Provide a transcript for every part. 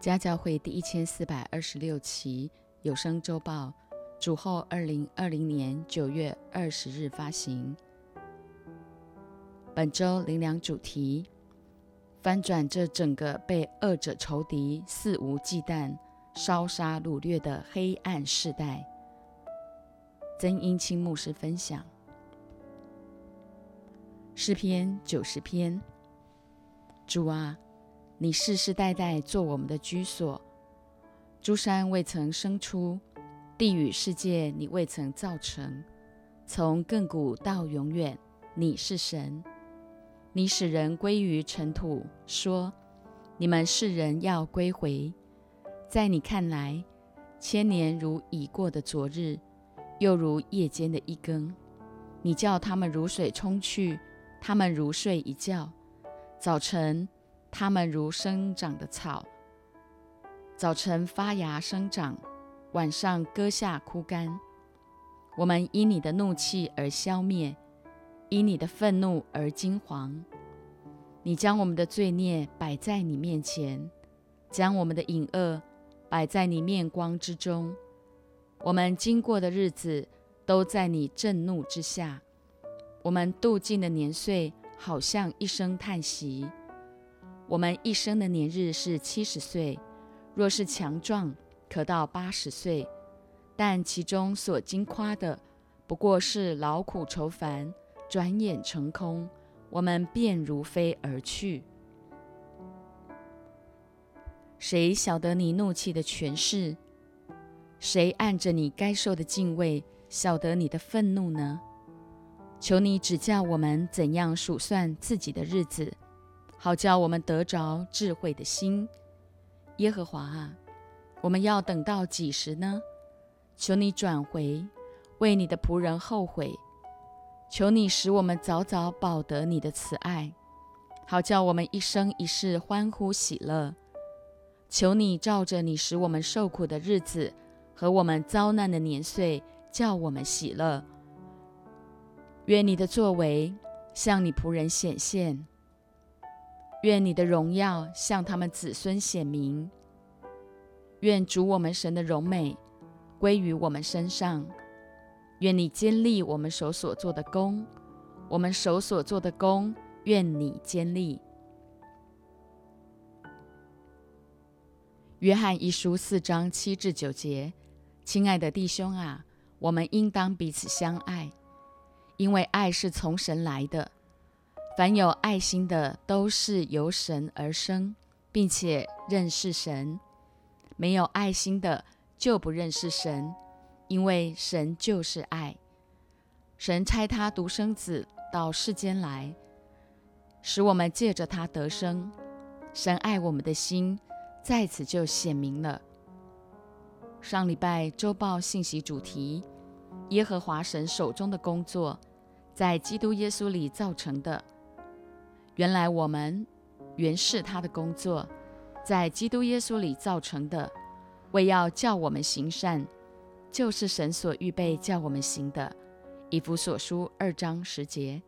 家教会第一千四百二十六期有声周报，主后二零二零年九月二十日发行。本周灵粮主题：翻转这整个被恶者仇敌肆无忌惮烧杀掳掠的黑暗世代。曾英清牧师分享诗篇九十篇。主啊。你世世代代做我们的居所，诸山未曾生出，地与世界你未曾造成。从亘古到永远，你是神。你使人归于尘土，说：你们世人要归回。在你看来，千年如已过的昨日，又如夜间的一更。你叫他们如水冲去，他们如睡一觉。早晨。它们如生长的草，早晨发芽生长，晚上割下枯干。我们因你的怒气而消灭，因你的愤怒而惊惶。你将我们的罪孽摆在你面前，将我们的隐恶摆在你面光之中。我们经过的日子都在你震怒之下，我们度尽的年岁好像一声叹息。我们一生的年日是七十岁，若是强壮，可到八十岁。但其中所经夸的，不过是劳苦愁烦，转眼成空，我们便如飞而去。谁晓得你怒气的权势？谁按着你该受的敬畏，晓得你的愤怒呢？求你指教我们怎样数算自己的日子。好叫我们得着智慧的心，耶和华啊，我们要等到几时呢？求你转回，为你的仆人后悔。求你使我们早早保得你的慈爱，好叫我们一生一世欢呼喜乐。求你照着你使我们受苦的日子和我们遭难的年岁，叫我们喜乐。愿你的作为向你仆人显现。愿你的荣耀向他们子孙显明。愿主我们神的荣美归于我们身上。愿你坚立我们手所做的功，我们手所做的功，愿你坚立。约翰一书四章七至九节，亲爱的弟兄啊，我们应当彼此相爱，因为爱是从神来的。凡有爱心的，都是由神而生，并且认识神；没有爱心的，就不认识神，因为神就是爱。神差他独生子到世间来，使我们借着他得生。神爱我们的心，在此就显明了。上礼拜周报信息主题：耶和华神手中的工作，在基督耶稣里造成的。原来我们原是他的工作，在基督耶稣里造成的，为要叫我们行善，就是神所预备叫我们行的。以弗所书二章十节，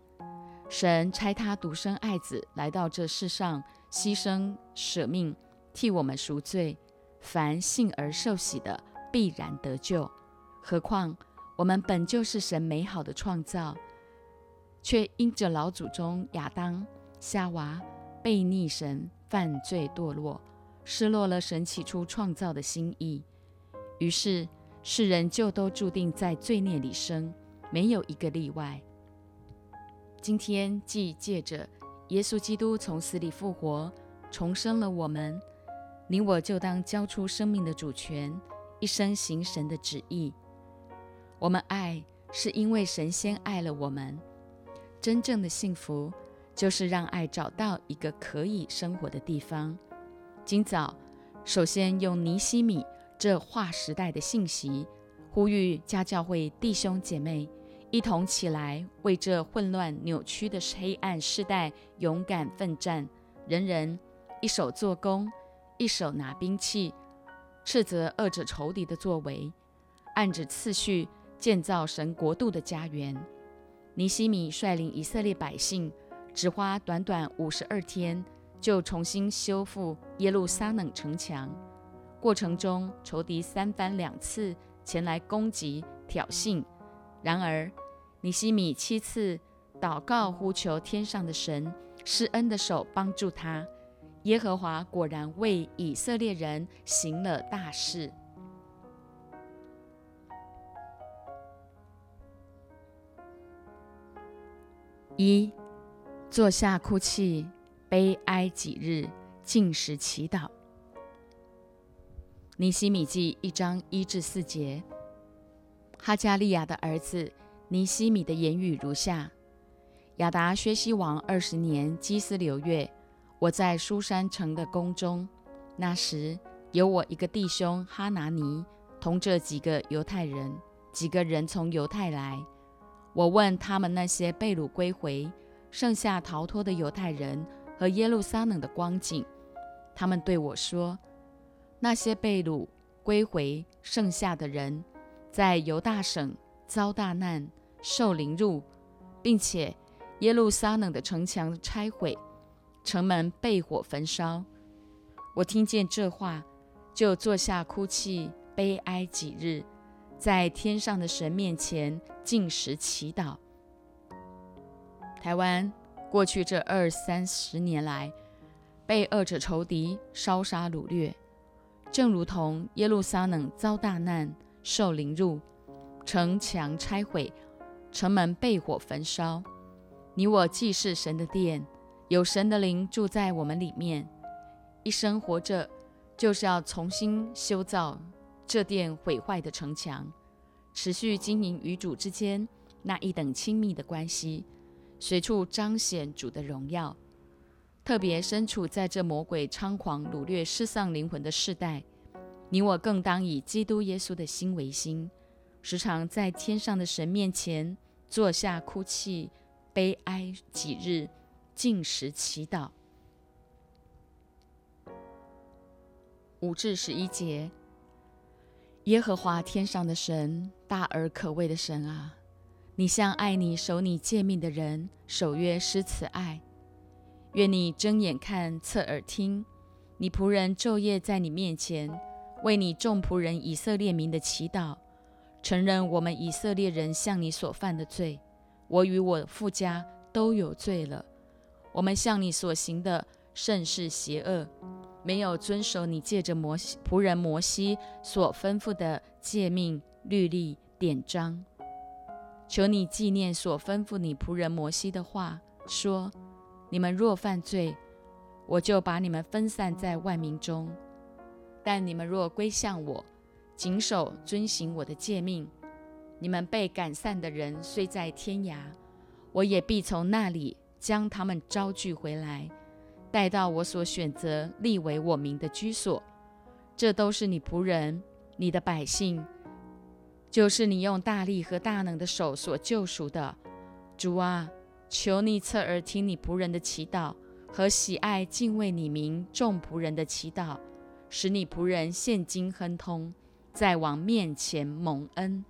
神差他独生爱子来到这世上，牺牲舍命，替我们赎罪。凡信而受洗的，必然得救。何况我们本就是神美好的创造，却因着老祖宗亚当。夏娃被逆神，犯罪堕落，失落了神起初创造的心意。于是世人就都注定在罪孽里生，没有一个例外。今天既借着耶稣基督从死里复活，重生了我们，你我就当交出生命的主权，一生行神的旨意。我们爱，是因为神先爱了我们。真正的幸福。就是让爱找到一个可以生活的地方。今早，首先用尼西米这划时代的信息，呼吁家教会弟兄姐妹一同起来，为这混乱扭曲的黑暗世代勇敢奋战。人人一手做工，一手拿兵器，斥责恶者仇敌的作为，按着次序建造神国度的家园。尼西米率领以色列百姓。只花短短五十二天，就重新修复耶路撒冷城墙。过程中，仇敌三番两次前来攻击、挑衅。然而，尼西米七次祷告呼求天上的神施恩的手帮助他。耶和华果然为以色列人行了大事。一，坐下哭泣，悲哀几日，进食祈祷。尼西米记一章一至四节。哈加利亚的儿子尼西米的言语如下：亚达薛西王二十年基斯流月，我在书山城的宫中。那时有我一个弟兄哈拿尼，同这几个犹太人，几个人从犹太来。我问他们那些被掳归回、剩下逃脱的犹太人和耶路撒冷的光景，他们对我说：那些被掳归回剩下的人。在犹大省遭大难，受凌辱，并且耶路撒冷的城墙拆毁，城门被火焚烧。我听见这话，就坐下哭泣，悲哀几日，在天上的神面前进食祈祷。台湾过去这二三十年来，被恶者仇敌烧杀掳掠，正如同耶路撒冷遭大难。受凌辱，城墙拆毁，城门被火焚烧。你我既是神的殿，有神的灵住在我们里面。一生活着，就是要重新修造这殿毁坏的城墙，持续经营与主之间那一等亲密的关系，随处彰显主的荣耀。特别身处在这魔鬼猖狂掳掠失丧灵魂的世代。你我更当以基督耶稣的心为心，时常在天上的神面前坐下哭泣、悲哀几日，进食祈祷。五至十一节，耶和华天上的神，大而可畏的神啊，你向爱你、守你诫命的人守约施慈爱。愿你睁眼看、侧耳听，你仆人昼夜在你面前。为你众仆人以色列民的祈祷，承认我们以色列人向你所犯的罪，我与我父家都有罪了。我们向你所行的甚是邪恶，没有遵守你借着摩西仆人摩西所吩咐的诫命、律例、典章。求你纪念所吩咐你仆人摩西的话，说：你们若犯罪，我就把你们分散在万民中。但你们若归向我，谨守遵行我的诫命，你们被赶散的人虽在天涯，我也必从那里将他们招聚回来，带到我所选择立为我名的居所。这都是你仆人、你的百姓，就是你用大力和大能的手所救赎的。主啊，求你侧耳听你仆人的祈祷和喜爱敬畏你名众仆人的祈祷。使你仆人现今亨通，在王面前蒙恩。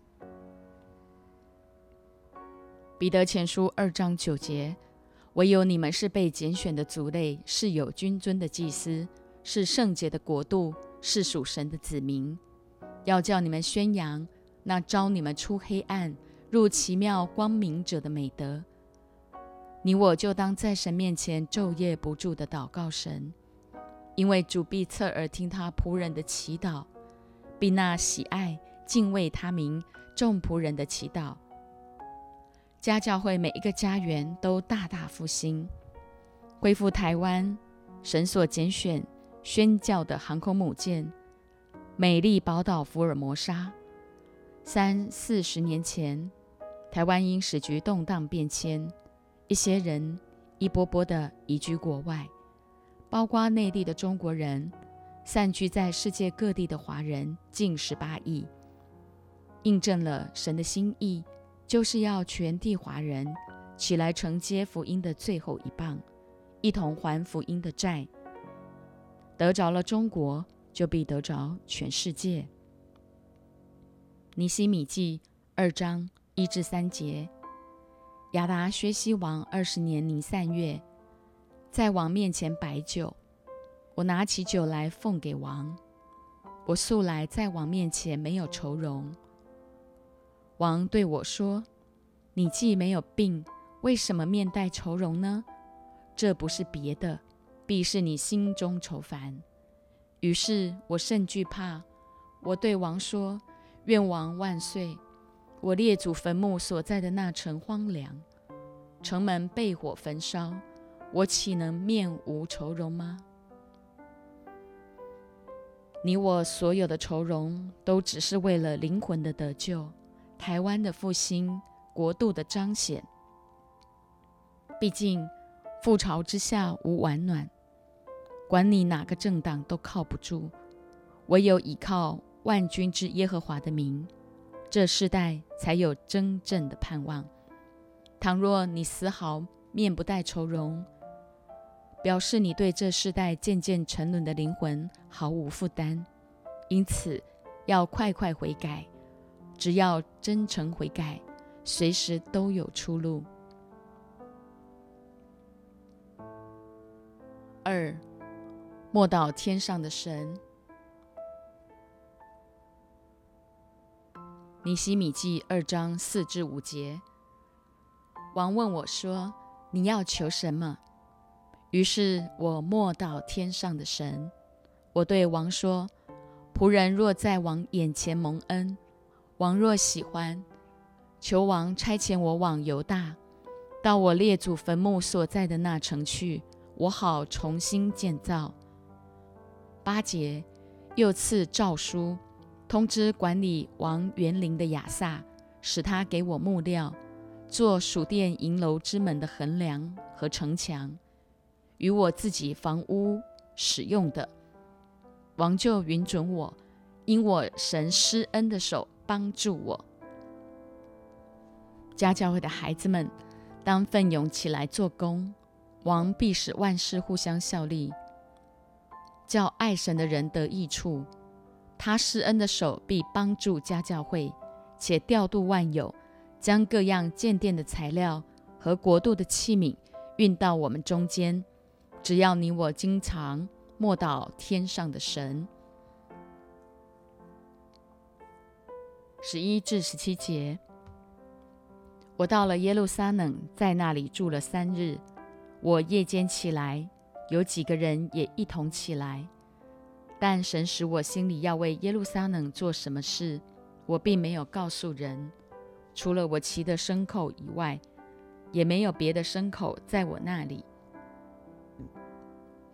彼得前书二章九节：唯有你们是被拣选的族类，是有君尊的祭司，是圣洁的国度，是属神的子民。要叫你们宣扬那招你们出黑暗入奇妙光明者的美德。你我就当在神面前昼夜不住的祷告神。因为主必侧耳听他仆人的祈祷，并那喜爱敬畏他名众仆人的祈祷。家教会每一个家园都大大复兴，恢复台湾神所拣选宣教的航空母舰“美丽宝岛福尔摩沙”。三四十年前，台湾因时局动荡变迁，一些人一波波的移居国外。包括内地的中国人，散居在世界各地的华人近十八亿，印证了神的心意，就是要全地华人起来承接福音的最后一棒，一同还福音的债。得着了中国，就必得着全世界。尼西米记二章一至三节，亚达薛西王二十年尼散月。在王面前摆酒。我拿起酒来奉给王。我素来在王面前没有愁容。王对我说：“你既没有病，为什么面带愁容呢？这不是别的，必是你心中愁烦。”于是我甚惧怕。我对王说：“愿王万岁！我列祖坟墓所在的那城荒凉，城门被火焚烧，我岂能面无愁容吗？你我所有的愁容，都只是为了灵魂的得救、台湾的复兴、国度的彰显。毕竟覆巢之下无完卵，管你哪个政党都靠不住，唯有依靠。”万军之耶和华的名，这世代才有真正的盼望。倘若你丝毫面不带愁容，表示你对这世代渐渐沉沦的灵魂毫无负担。因此，要快快悔改。只要真诚悔改，随时都有出路。二，莫到天上的神。尼西米记二章四至五节，王问我说：“你要求什么？”于是我默祷天上的神。我对王说：“仆人若在王眼前蒙恩，王若喜欢，求王差遣我往犹大，到我列祖坟墓所在的那城去，我好重新建造。”八节又赐诏书。通知管理王园林的亚萨，使他给我木料，做属殿银楼之门的横梁和城墙，与我自己房屋使用的。王就允准我，因我神施恩的手帮助我。家教会的孩子们，当奋勇起来做工，王必使万事互相效力，叫爱神的人得益处。他施恩的手必帮助家教会，且调度万有，将各样建殿的材料和国度的器皿运到我们中间。只要你我经常默祷天上的神。十一至十七节，我到了耶路撒冷，在那里住了三日。我夜间起来，有几个人也一同起来。但神使我心里要为耶路撒冷做什么事，我并没有告诉人。除了我骑的牲口以外，也没有别的牲口在我那里。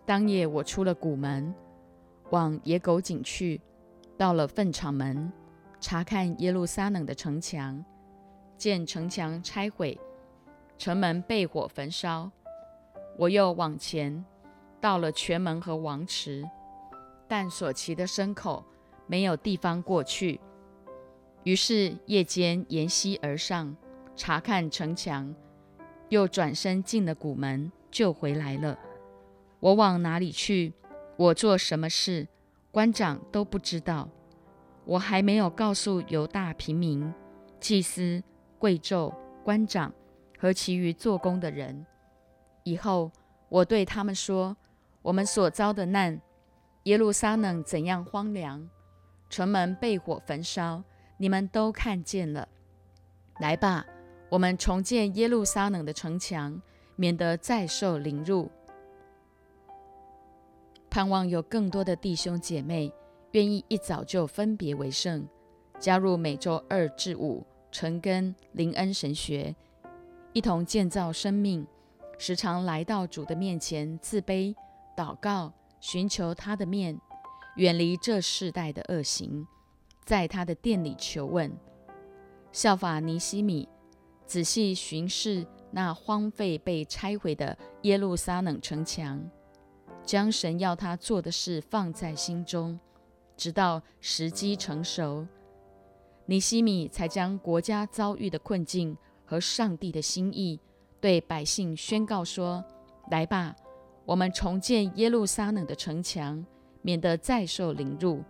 当夜我出了谷门，往野狗井去，到了粪场门，查看耶路撒冷的城墙，见城墙拆毁，城门被火焚烧。我又往前，到了泉门和王池。但所骑的牲口没有地方过去，于是夜间沿溪而上，查看城墙，又转身进了谷门，就回来了。我往哪里去？我做什么事？官长都不知道。我还没有告诉犹大平民、祭司、贵胄、官长和其余做工的人。以后我对他们说：我们所遭的难。耶路撒冷怎样荒凉，城门被火焚烧，你们都看见了。来吧，我们重建耶路撒冷的城墙，免得再受凌辱。盼望有更多的弟兄姐妹愿意一早就分别为圣，加入每周二至五晨根灵恩神学，一同建造生命，时常来到主的面前自卑祷告。寻求他的面，远离这世代的恶行，在他的殿里求问，效法尼西米，仔细巡视那荒废被拆毁的耶路撒冷城墙，将神要他做的事放在心中，直到时机成熟，尼西米才将国家遭遇的困境和上帝的心意对百姓宣告说：“来吧。”我们重建耶路撒冷的城墙，免得再受凌辱。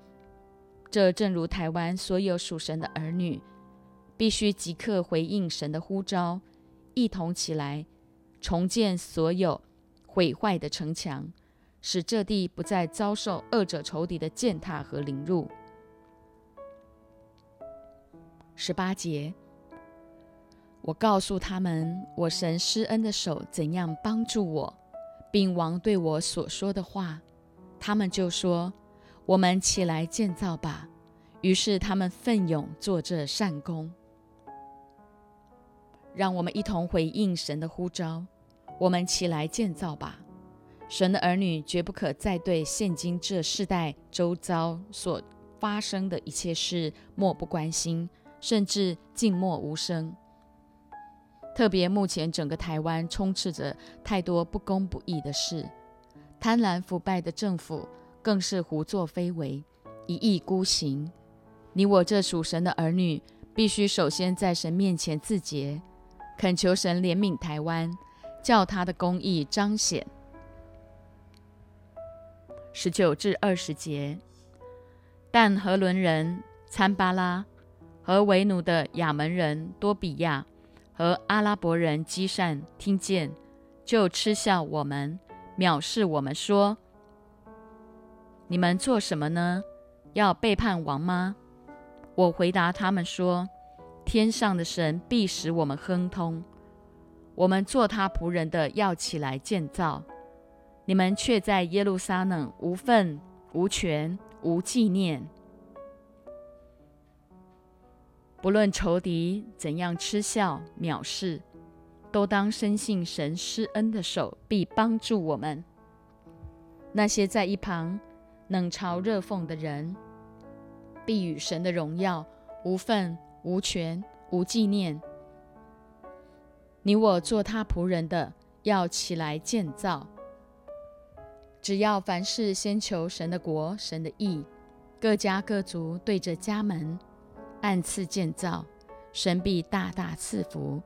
这正如台湾所有属神的儿女，必须即刻回应神的呼召，一同起来重建所有毁坏的城墙，使这地不再遭受恶者仇敌的践踏和凌辱。十八节，我告诉他们，我神施恩的手怎样帮助我，并王对我所说的话，他们就说：“我们起来建造吧。”于是他们奋勇做这善功。让我们一同回应神的呼召，我们起来建造吧。神的儿女绝不可再对现今这世代周遭所发生的一切事漠不关心。甚至静默无声。特别目前整个台湾充斥着太多不公不义的事，贪婪腐败的政府更是胡作非为，一意孤行。你我这属神的儿女，必须首先在神面前自洁，恳求神怜悯台湾，叫他的公义彰显。十九至二十节，但何伦人参巴拉。和为奴的亚门人多比亚和阿拉伯人基善听见，就嗤笑我们，藐视我们，说：“你们做什么呢？要背叛王吗？”我回答他们说：“天上的神必使我们亨通。我们做他仆人的要起来建造，你们却在耶路撒冷无份、无权、无纪念。”不论仇敌怎样嗤笑藐视，都当深信神施恩的手必帮助我们。那些在一旁冷嘲热讽的人，必与神的荣耀无份、无权、无纪念。你我做他仆人的，要起来建造。只要凡事先求神的国、神的义，各家各族对着家门。按次建造，神必大大赐福。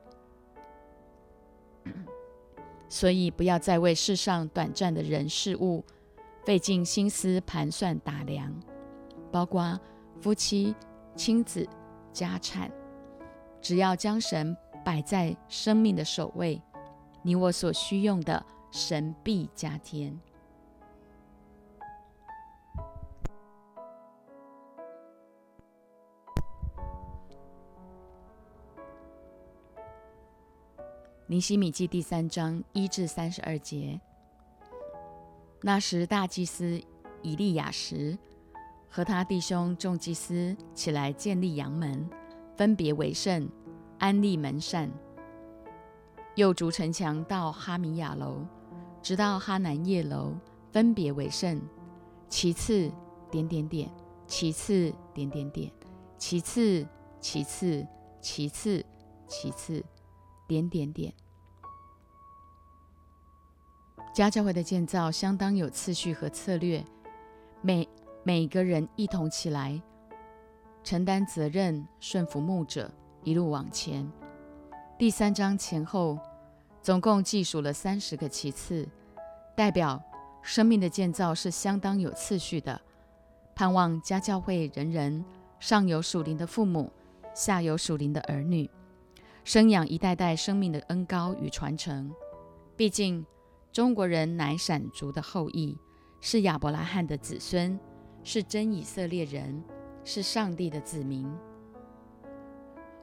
所以不要再为世上短暂的人事物费尽心思盘算打量，包括夫妻、亲子、家产。只要将神摆在生命的首位，你我所需用的，神必加添。尼西米记第三章一至三十二节。那时，大祭司以利亚时和他弟兄众祭司起来建立阳门，分别为圣，安立门扇，又筑城墙到哈米亚楼，直到哈南叶楼，分别为圣。其次，点点点；其次，点点点；其次，其次，其次，其次。点点点，家教会的建造相当有次序和策略，每每个人一同起来承担责任，顺服牧者，一路往前。第三章前后总共计数了三十个其次，代表生命的建造是相当有次序的。盼望家教会人人上有属灵的父母，下有属灵的儿女。生养一代代生命的恩高与传承。毕竟，中国人乃闪族的后裔，是亚伯拉罕的子孙，是真以色列人，是上帝的子民。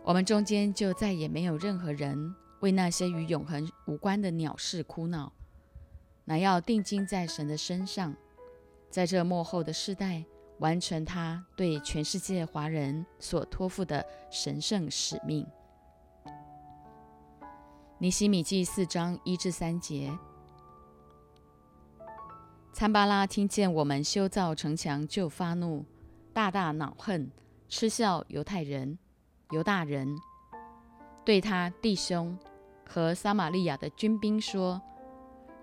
我们中间就再也没有任何人为那些与永恒无关的鸟事哭闹，乃要定睛在神的身上，在这幕后的世代，完成他对全世界华人所托付的神圣使命。尼西米记四章一至三节，参巴拉听见我们修造城墙，就发怒，大大恼恨，嗤笑犹太人、犹大人，对他弟兄和撒玛利亚的军兵说：“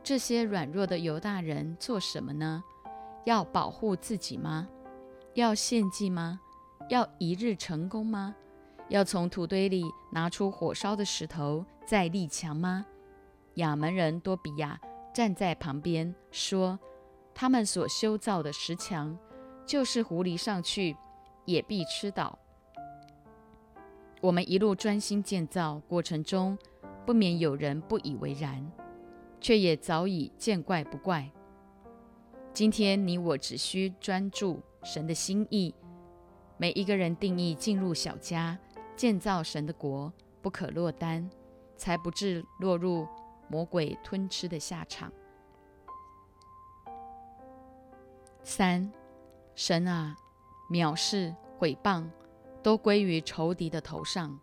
这些软弱的犹大人做什么呢？要保护自己吗？要献祭吗？要一日成功吗？”要从土堆里拿出火烧的石头再立墙吗？亚门人多比亚站在旁边说：“他们所修造的石墙，就是狐狸上去也必吃倒。”我们一路专心建造过程中，不免有人不以为然。却也早已见怪不怪。今天你我只需专注神的心意，每一个人定义进入小家，建造神的国，不可落单，才不致落入魔鬼吞吃的下场。三，神啊，藐视、毁谤，都归于仇敌的头上。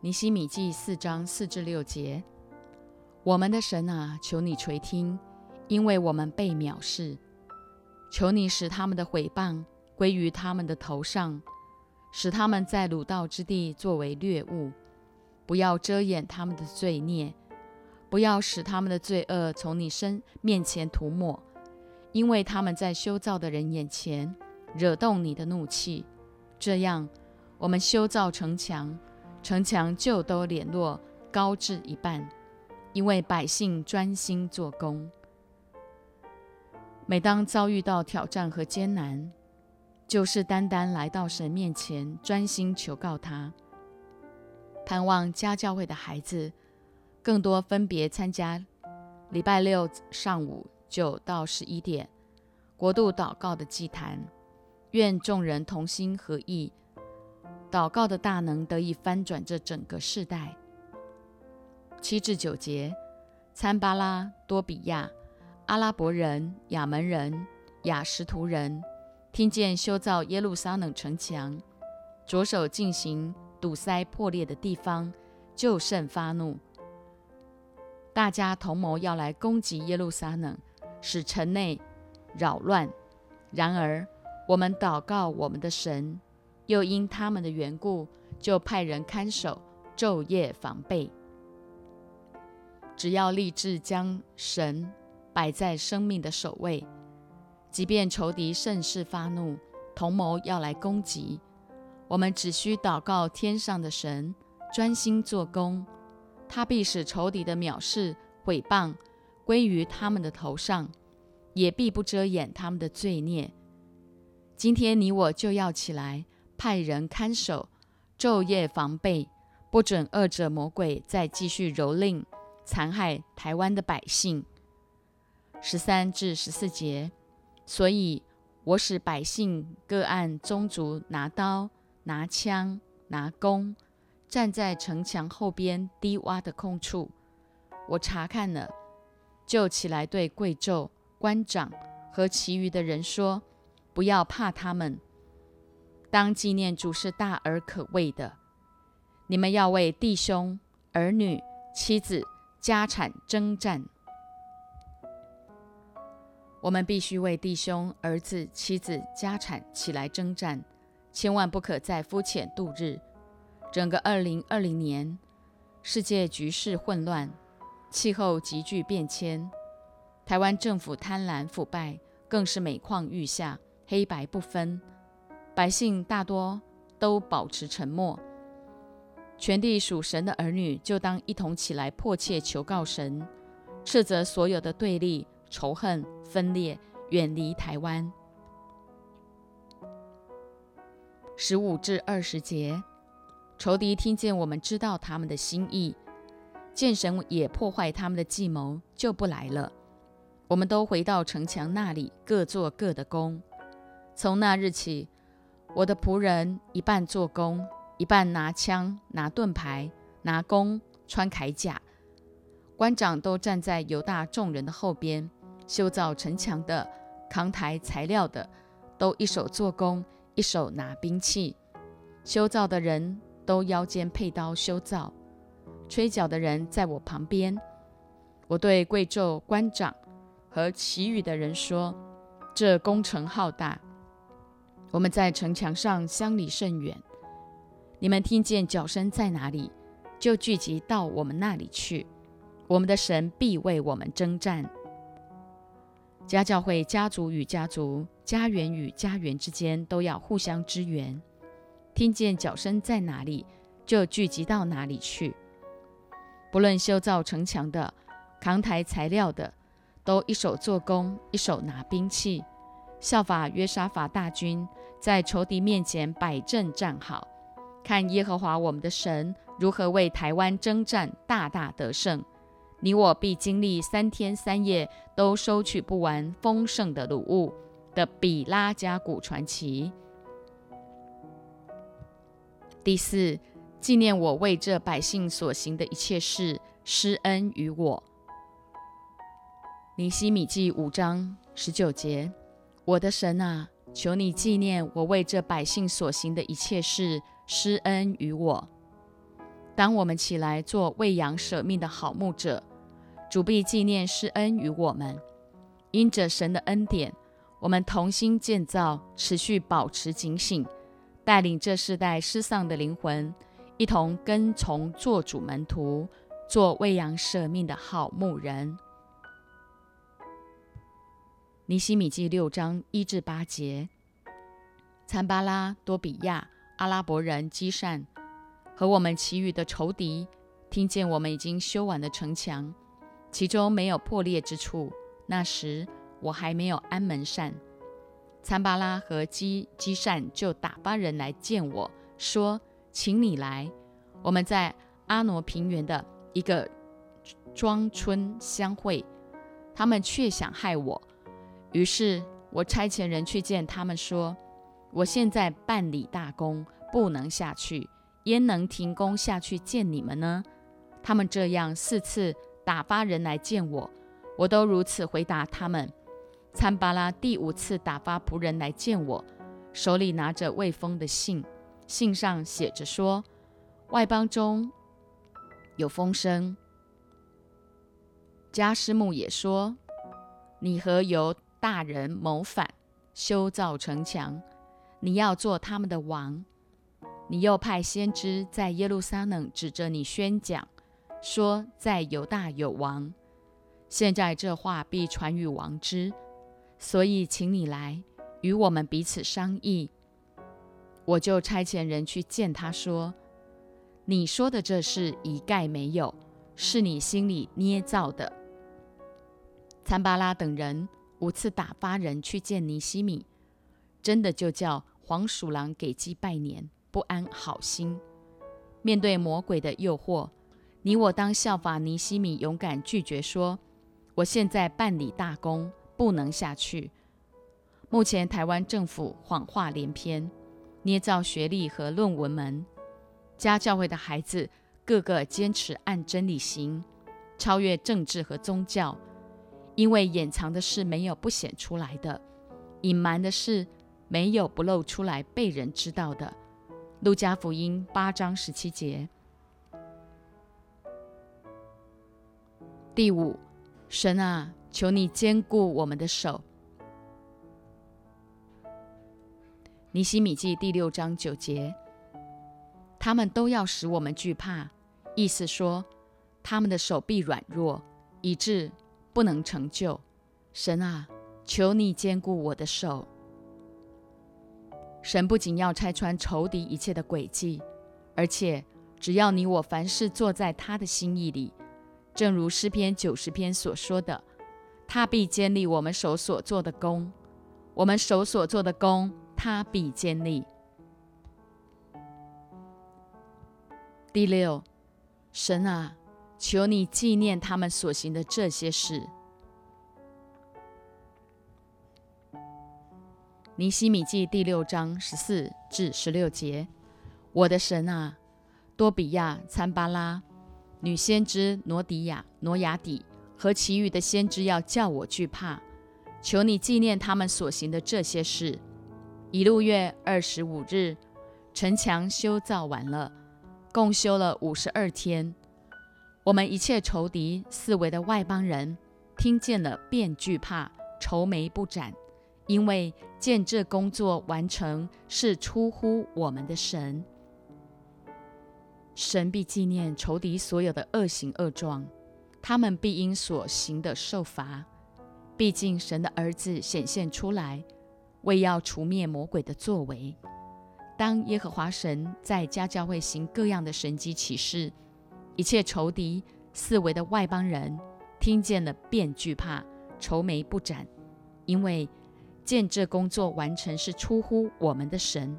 尼西米记四章四至六节：我们的神啊，求你垂听，因为我们被藐视。求你使他们的毁谤归于他们的头上，使他们在鲁道之地作为掠物。不要遮掩他们的罪孽，不要使他们的罪恶从你身面前涂抹，因为他们在修造的人眼前惹动你的怒气。这样，我们修造城墙。城墙就都联络高至一半，因为百姓专心做工。每当遭遇到挑战和艰难，就是单单来到神面前，专心求告他。盼望家教会的孩子更多分别参加礼拜六上午九到十一点国度祷告的祭坛，愿众人同心合意。祷告的大能得以翻转这整个世代。七至九节，参巴拉、多比亚、阿拉伯人、亚门人、雅什图人，听见修造耶路撒冷城墙，着手进行堵塞破裂的地方，就甚发怒。大家同谋要来攻击耶路撒冷，使城内扰乱。然而，我们祷告我们的神。又因他们的缘故，就派人看守，昼夜防备。只要立志将神摆在生命的首位，即便仇敌甚是发怒，同谋要来攻击，我们只需祷告天上的神，专心做工，他必使仇敌的藐视、毁谤归于他们的头上，也必不遮掩他们的罪孽。今天你我就要起来。派人看守，昼夜防备，不准恶者魔鬼再继续蹂躏、残害台湾的百姓。十三至十四节，所以我使百姓各按宗族拿刀、拿枪、拿弓，站在城墙后边低洼的空处。我查看了，就起来对贵胄、官长和其余的人说：“不要怕他们。”当纪念主是大而可畏的，你们要为弟兄、儿女、妻子、家产征战。我们必须为弟兄、儿子、妻子、家产起来征战，千万不可再肤浅度日。整个二零二零年，世界局势混乱，气候急剧变迁，台湾政府贪婪腐败，更是每况愈下，黑白不分。百姓大多都保持沉默，全地属神的儿女就当一同起来，迫切求告神，斥责所有的对立、仇恨、分裂，远离台湾。十五至二十节，仇敌听见我们知道他们的心意，剑神也破坏他们的计谋，就不来了。我们都回到城墙那里，各做各的工。从那日起。我的仆人一半做工，一半拿枪、拿盾牌、拿弓、穿铠甲。官长都站在犹大众人的后边，修造城墙的、扛抬材料的，都一手做工，一手拿兵器。修造的人都腰间佩刀修造，吹角的人在我旁边。我对贵胄、官长和其余的人说：“这工程浩大。”我们在城墙上相离甚远，你们听见脚声在哪里，就聚集到我们那里去。我们的神必为我们征战。家教会家族与家族、家园与家园之间都要互相支援。听见脚声在哪里，就聚集到哪里去。不论修造城墙的、扛抬材料的，都一手做工，一手拿兵器。效法约沙法大军，在仇敌面前摆阵站好，看耶和华我们的神如何为台湾征战，大大得胜。你我必经历三天三夜都收取不完丰盛的鲁物的比拉加古传奇。第四，纪念我为这百姓所行的一切事，施恩于我。尼西米记五章十九节：我的神啊，求你纪念我为这百姓所行的一切事，施恩于我。当我们起来做喂养舍命的好牧者，主必纪念施恩于我们。因着神的恩典，我们同心建造，持续保持警醒，带领这世代失丧的灵魂，一同跟从做主门徒，做喂养舍命的好牧人。尼西米记六章一至八节，参巴拉、多比亚、阿拉伯人基善。和我们其余的仇敌听见我们已经修完的城墙，其中没有破裂之处。那时我还没有安门扇。参巴拉和基基善就打发人来见我说：“请你来，我们在阿挪平原的一个庄村相会。”他们却想害我，于是我差遣人去见他们，说：“我现在办理大功，不能下去。”焉能停工下去见你们呢？他们这样四次打发人来见我，我都如此回答他们。参巴拉第五次打发仆人来见我，手里拿着未封的信，信上写着说：外邦中有风声。加斯木也说：你和犹大人谋反，修造城墙，你要做他们的王。你又派先知在耶路撒冷指着你宣讲，说在犹大有王。现在这话必传与王之，所以请你来与我们彼此商议。我就差遣人去见他说：“你说的这事一概没有，是你心里捏造的。”参巴拉等人五次打发人去见尼西米，真的就叫黄鼠狼给鸡拜年。不安好心，面对魔鬼的诱惑，你我当效法尼西米，勇敢拒绝说：“我现在办理大功，不能下去。”目前台湾政府谎话连篇，捏造学历和论文门，家教会的孩子个个坚持按真理行，超越政治和宗教，因为掩藏的事没有不显出来的，隐瞒的事没有不露出来被人知道的。路加福音八章十七节。第五，神啊，求你坚固我们的手。尼西米记第六章九节，他们都要使我们惧怕，意思说他们的手臂软弱，以致不能成就。神啊，求你坚固我的手。神不仅要拆穿仇敌一切的诡计，而且只要你我凡事坐在他的心意里，正如诗篇九十篇所说的，他必建立我们手所做的功，我们手所做的功，他必建立。第六，神啊，求你纪念他们所行的这些事。尼西米记第六章十四至十六节：我的神啊，多比亚、参巴拉、女先知挪迪亚、挪亚底和其余的先知要叫我惧怕，求你纪念他们所行的这些事。一路月二十五日，城墙修造完了，共修了五十二天。我们一切仇敌四围的外邦人听见了，便惧怕，愁眉不展。因为见这工作完成是出乎我们的神，神必纪念仇敌所有的恶行恶状，他们必因所行的受罚。毕竟神的儿子显现出来，为要除灭魔鬼的作为。当耶和华神在家教会行各样的神迹奇事，一切仇敌四围的外邦人听见了，便惧怕，愁眉不展，因为。见这工作完成是出乎我们的神，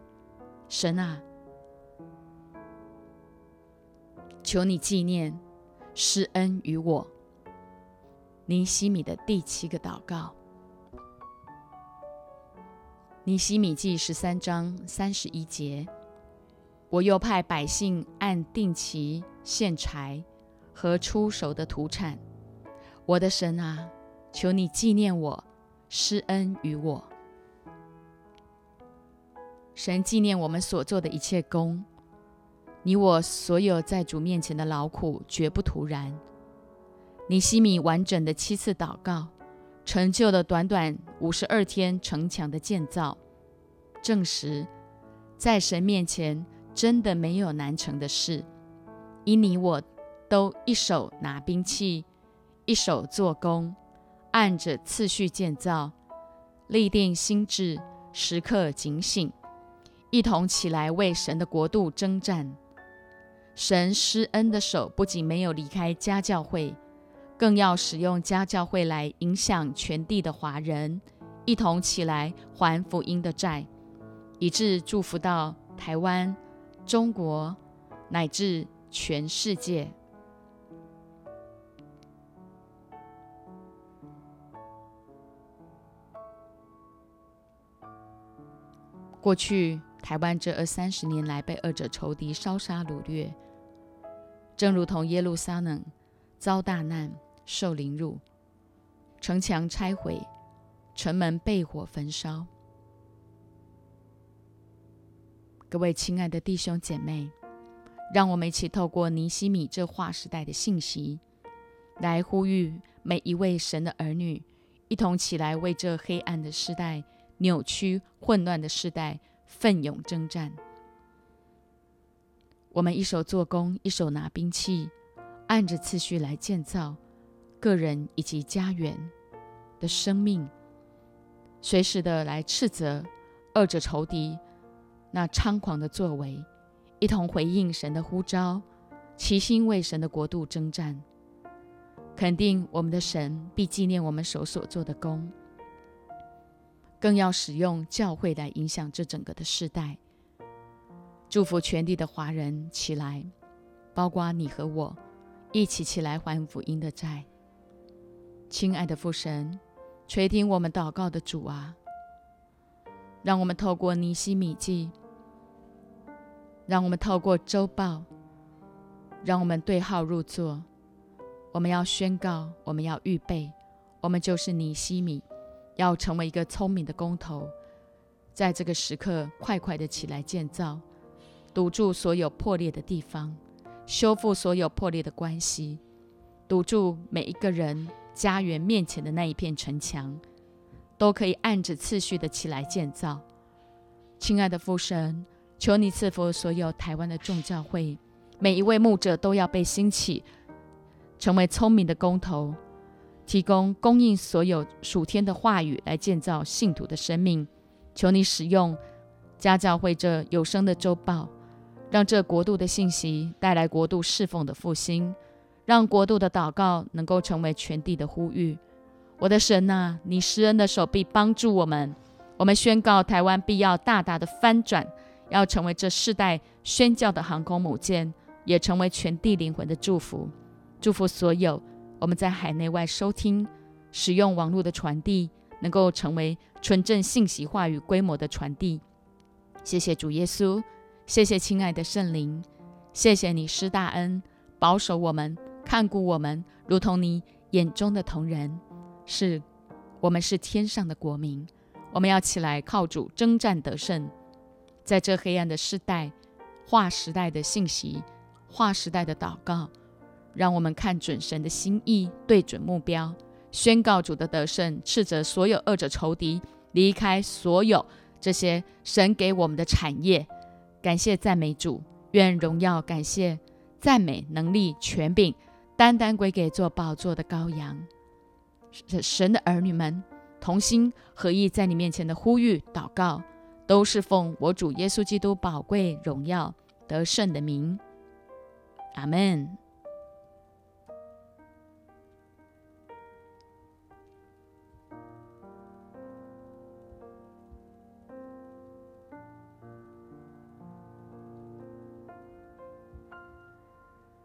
神啊，求你纪念施恩于我。尼西米的第七个祷告。尼西米记十三章三十一节：我又派百姓按定期献柴和出熟的土产。我的神啊，求你纪念我，施恩于我。神纪念我们所做的一切功，你我所有在主面前的劳苦，绝不徒然。尼西米完整的七次祷告，成就了短短五十二天城墙的建造，证实在神面前真的没有难成的事。因你我都一手拿兵器，一手做工，按着次序建造，立定心智，时刻警醒，一同起来为神的国度征战。神施恩的手不仅没有离开家教会。更要使用家教会来影响全地的华人，一同起来还福音的债，以致祝福到台湾、中国乃至全世界。过去台湾这二三十年来被二者仇敌烧杀掳掠，正如同耶路撒冷遭大难。受凌辱，城墙拆毁，城门被火焚烧。各位亲爱的弟兄姐妹，让我们一起透过尼西米这划时代的信息，来呼吁每一位神的儿女，一同起来为这黑暗的时代、扭曲混乱的时代奋勇征战。我们一手做工，一手拿兵器，按着次序来建造。个人以及家园的生命，随时的来斥责恶者仇敌那猖狂的作为，一同回应神的呼召，齐心为神的国度征战。肯定我们的神必纪念我们手所做的功，更要使用教会来影响这整个的世代，祝福全地的华人起来，包括你和我，一起起来还福音的债。亲爱的父神，垂听我们祷告的主啊，让我们透过尼西米记，让我们透过周报，让我们对号入座。我们要宣告，我们要预备，我们就是尼西米，要成为一个聪明的工头，在这个时刻快快的起来建造，堵住所有破裂的地方，修复所有破裂的关系，堵住每一个人。家园面前的那一片城墙，都可以按着次序的起来建造。亲爱的父神，求你赐福所有台湾的众教会，每一位牧者都要被兴起，成为聪明的工头，提供供应所有属天的话语来建造信徒的生命。求你使用家教会这有声的周报，让这国度的信息带来国度侍奉的复兴。让国度的祷告能够成为全地的呼吁。我的神呐，你施恩的手臂帮助我们。我们宣告台湾必要大大的翻转，要成为这世代宣教的航空母舰，也成为全地灵魂的祝福。祝福所有我们在海内外收听、使用网络的传递，能够成为纯正信息化与规模的传递。谢谢主耶稣，谢谢亲爱的圣灵，谢谢你施大恩保守我们。看顾我们，如同你眼中的同人，是我们是天上的国民，我们要起来靠主征战得胜，在这黑暗的时代，划时代的信息，划时代的祷告，让我们看准神的心意，对准目标，宣告主的得胜，斥责所有恶者仇敌，离开所有这些神给我们的产业。感谢赞美主，愿荣耀、感谢、赞美、能力、权柄。单单归给做宝座的羔羊，神的儿女们同心合意在你面前的呼吁祷告，都是奉我主耶稣基督宝贵荣耀得胜的名。阿门。